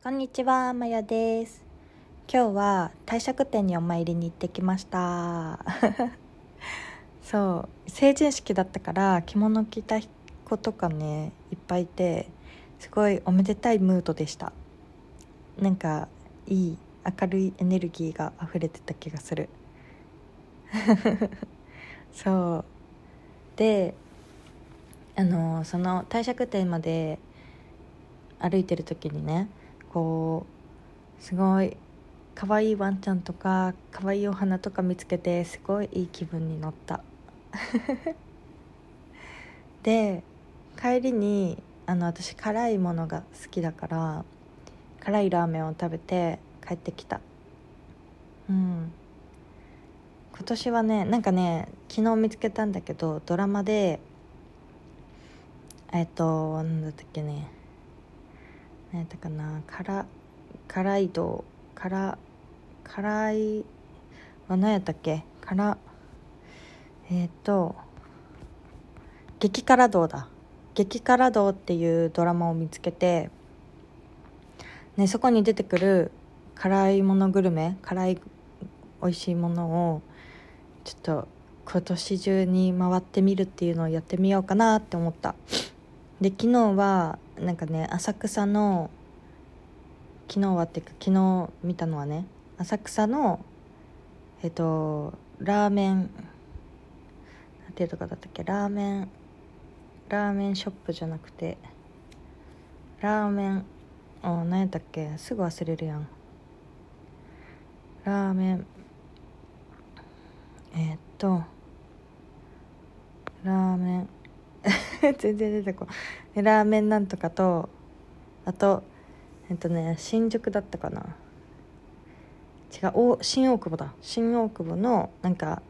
こんにちは、まやです。今日は帝釈天にお参りに行ってきました。そう、成人式だったから着物着た子とかね、いっぱいいて、すごいおめでたいムードでした。なんか、いい、明るいエネルギーが溢れてた気がする。そう。で、あの、その帝釈天まで歩いてる時にね、こうすごい可愛いワンちゃんとか可愛いお花とか見つけてすごいいい気分に乗った。で帰りにあの私辛いものが好きだから辛いラーメンを食べて帰ってきた。うん。今年はねなんかね昨日見つけたんだけどドラマでえっとなんだったっけね。何やったかな？辛辛い道辛辛いは何やったっけ？辛えっ、と激辛道だ。激辛道っていうドラマを見つけてねそこに出てくる辛いものグルメ辛い美味しいものをちょっと今年中に回ってみるっていうのをやってみようかなって思った。で昨日はなんかね浅草の昨日はっていうか昨日見たのはね浅草のえっとラーメンなんていうとこだったっけラーメンラーメンショップじゃなくてラーメンあ何やったっけすぐ忘れるやん。ラーメンえっとラーメン 全然出てこないラーメンなんとかとあとえっとね新宿だったかな。違うお新大久保だ。新大久保のなんか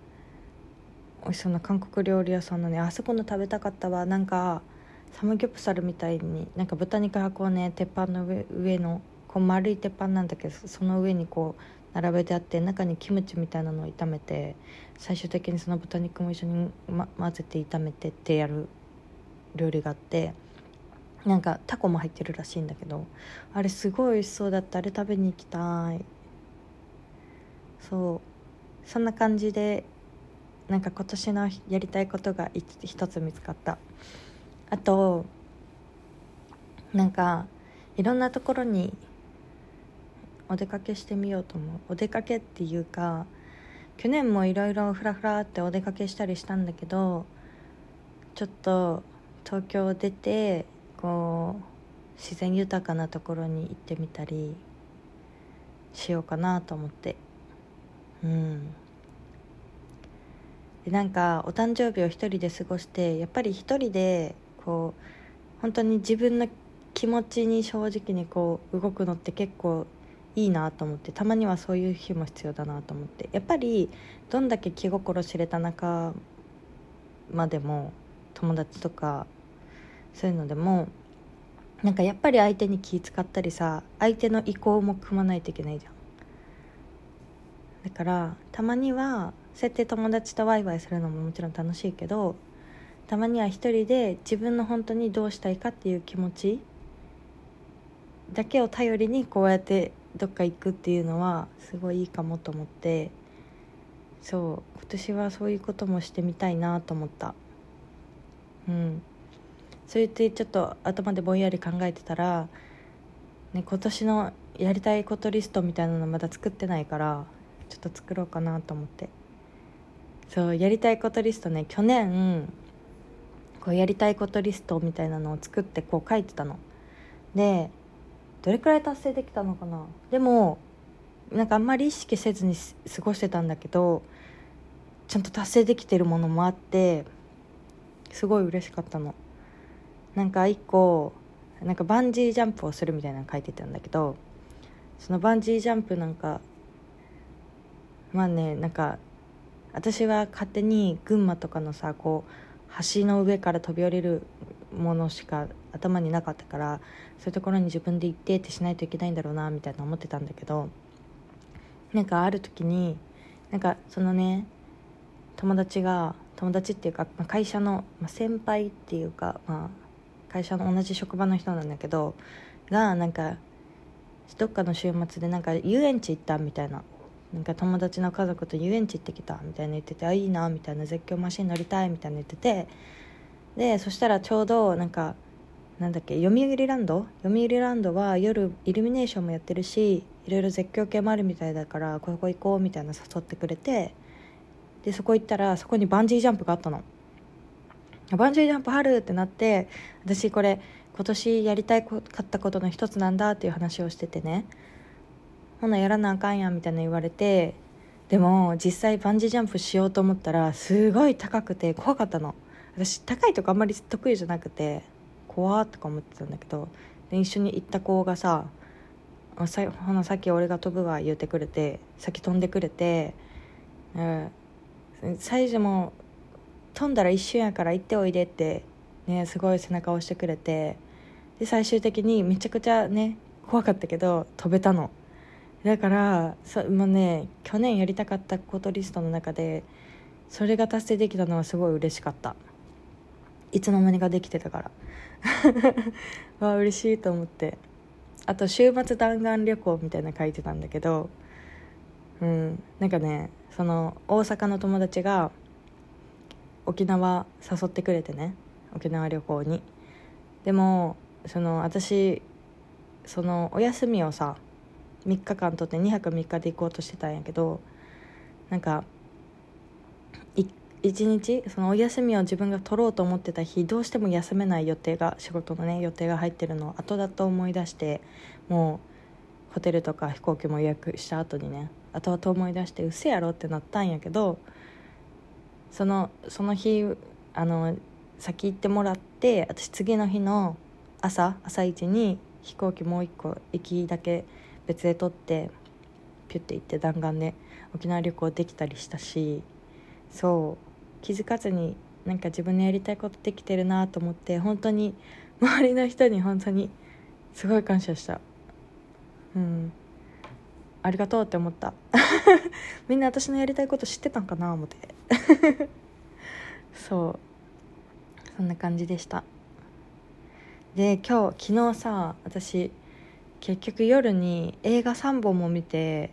美味しそうな韓国料理屋さんのねあそこの食べたかったわ。なんかサムギョプサルみたいになんか豚肉がこうね鉄板の上上のこう丸い鉄板なんだけどその上にこう並べてあって中にキムチみたいなのを炒めて最終的にその豚肉も一緒に、ま、混ぜて炒めてってやる料理があってなんかタコも入ってるらしいんだけどあれすごい美味しそうだった。あれ食べに行きたい。そう。そんな感じでなんか今年のやりたいことが一つ見つかった。あとなんかいろんなところにお出かけしてみようと思う。お出かけっていうか去年もいろいろフラフラってお出かけしたりしたんだけどちょっと東京を出てこう自然豊かなところに行ってみたりしようかなと思って。うん。でなんかお誕生日を一人で過ごしてやっぱり一人でこう本当に自分の気持ちに正直にこう動くのって結構いいなと思ってたまにはそういう日も必要だなと思って。やっぱりどんだけ気心知れた仲間でも友達とかそういうのでもなんかやっぱり相手に気使ったりさ相手の意向も組まないといけないじゃん。だからたまにはそうやって友達とワイワイするのももちろん楽しいけどたまには一人で自分の本当にどうしたいかっていう気持ちだけを頼りにこうやってどっか行くっていうのはすごいいいかもと思ってそう今年はそういうこともしてみたいなと思った。うん。そう言ってちょっと頭でぼんやり考えてたら、ね、今年のやりたいことリストみたいなのまだ作ってないからちょっと作ろうかなと思って。そうやりたいことリストね去年こうやりたいことリストみたいなのを作ってこう書いてたの。でどれくらい達成できたのかな。でもなんかあんまり意識せずに過ごしてたんだけどちゃんと達成できてるものもあってすごい嬉しかったの。なんか一個なんかバンジージャンプをするみたいなの書いてたんだけどそのバンジージャンプなんかまあねなんか私は勝手に群馬とかのさこう橋の上から飛び降りるものしか頭になかったからそういうところに自分で行ってってしないといけないんだろうなみたいな思ってたんだけどなんかある時になんかそのね友達が友達っていうかまあ会社の、まあ、先輩っていうか、まあ、会社の同じ職場の人なんだけどがなんかどっかの週末でなんか遊園地行ったみたいな。なんか友達の家族と遊園地行ってきたみたいな言っててあいいなみたいな。絶叫マシン乗りたいみたいな言ってて。でそしたらちょうどなんかなんだっけ読売ランド？読売ランドは夜イルミネーションもやってるしいろいろ絶叫系もあるみたいだからここ行こうみたいな誘ってくれて。でそこ行ったらそこにバンジージャンプがあったの。バンジージャンプあるってなって私これ今年やりたいかったことの一つなんだっていう話をしててね。ほなやらなあかんやんみたいな言われてでも実際バンジージャンプしようと思ったらすごい高くて怖かったの。私高いとこあんまり得意じゃなくて怖とか思ってたんだけど一緒に行った子がさ「さほなさっき俺が飛ぶわ」言うてくれて先飛んでくれて、うん、最初も飛んだら一瞬やから行っておいでってねすごい背中を押してくれてで最終的にめちゃくちゃね怖かったけど飛べたの。だからそもうね去年やりたかったことリストの中でそれが達成できたのはすごい嬉しかった。いつの間にかできてたから。わあ嬉しいと思って。あと週末弾丸旅行みたいな書いてたんだけどうんなんかねその大阪の友達が沖縄誘ってくれてね沖縄旅行に。でもその私そのお休みをさ3日間とって2泊3日で行こうとしてたんやけどなんか1日そのお休みを自分が取ろうと思ってた日どうしても休めない予定が仕事のね予定が入ってるのを後だと思い出してもうホテルとか飛行機も予約した後にね後々思い出してうせやろってなったんやけどそのその日あの先行ってもらって私次の日の朝朝一に飛行機もう一個行きだけ別で取ってピュッて行って弾丸で沖縄旅行できたりしたしそう。気づかずになんか自分のやりたいことできてるなと思って本当に周りの人に本当にすごい感謝した。うん。ありがとうって思った。みんな私のやりたいこと知ってたんかな思って。そう。そんな感じでした。で今日昨日さ私結局夜に映画3本も見て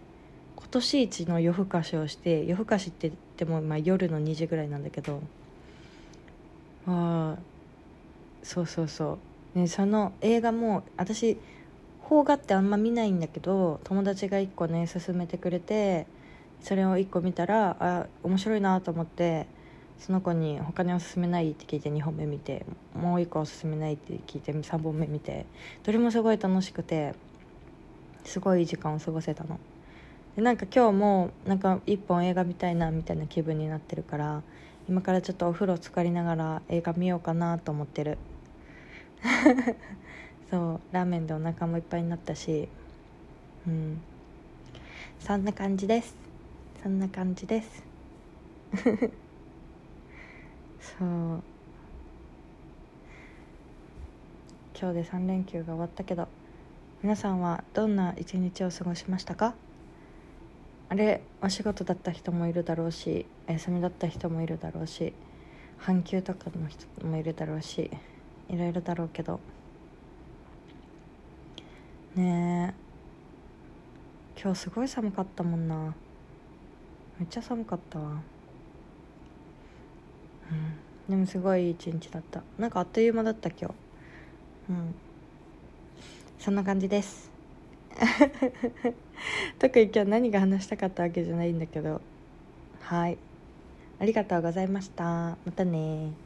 今年一の夜更かしをして夜更かしって言っても、まあ、夜の2時ぐらいなんだけどああそうそうそう、ね、その映画も私邦画ってあんま見ないんだけど友達が1個ね勧めてくれてそれを1個見たらあ面白いなと思ってその子に他におすすめないって聞いて2本目見てもう1個おすすめないって聞いて3本目見てどれもすごい楽しくてすごい時間を過ごせたの。でなんか今日もなんか1本映画見たいなみたいな気分になってるから今からちょっとお風呂浸かりながら映画見ようかなと思ってる。そうラーメンでお腹もいっぱいになったしうん。そんな感じです。そんな感じです。そう。今日で3連休が終わったけど皆さんはどんな一日を過ごしましたか？あれお仕事だった人もいるだろうしお休みだった人もいるだろうし半休とかの人もいるだろうしいろいろだろうけど。ねえ。今日すごい寒かったもんな。めっちゃ寒かったわ。うん。でもすごいいい一日だった。なんかあっという間だった今日。うん。そんな感じです。特に今日何が話したかったわけじゃないんだけど。はい。ありがとうございました。またね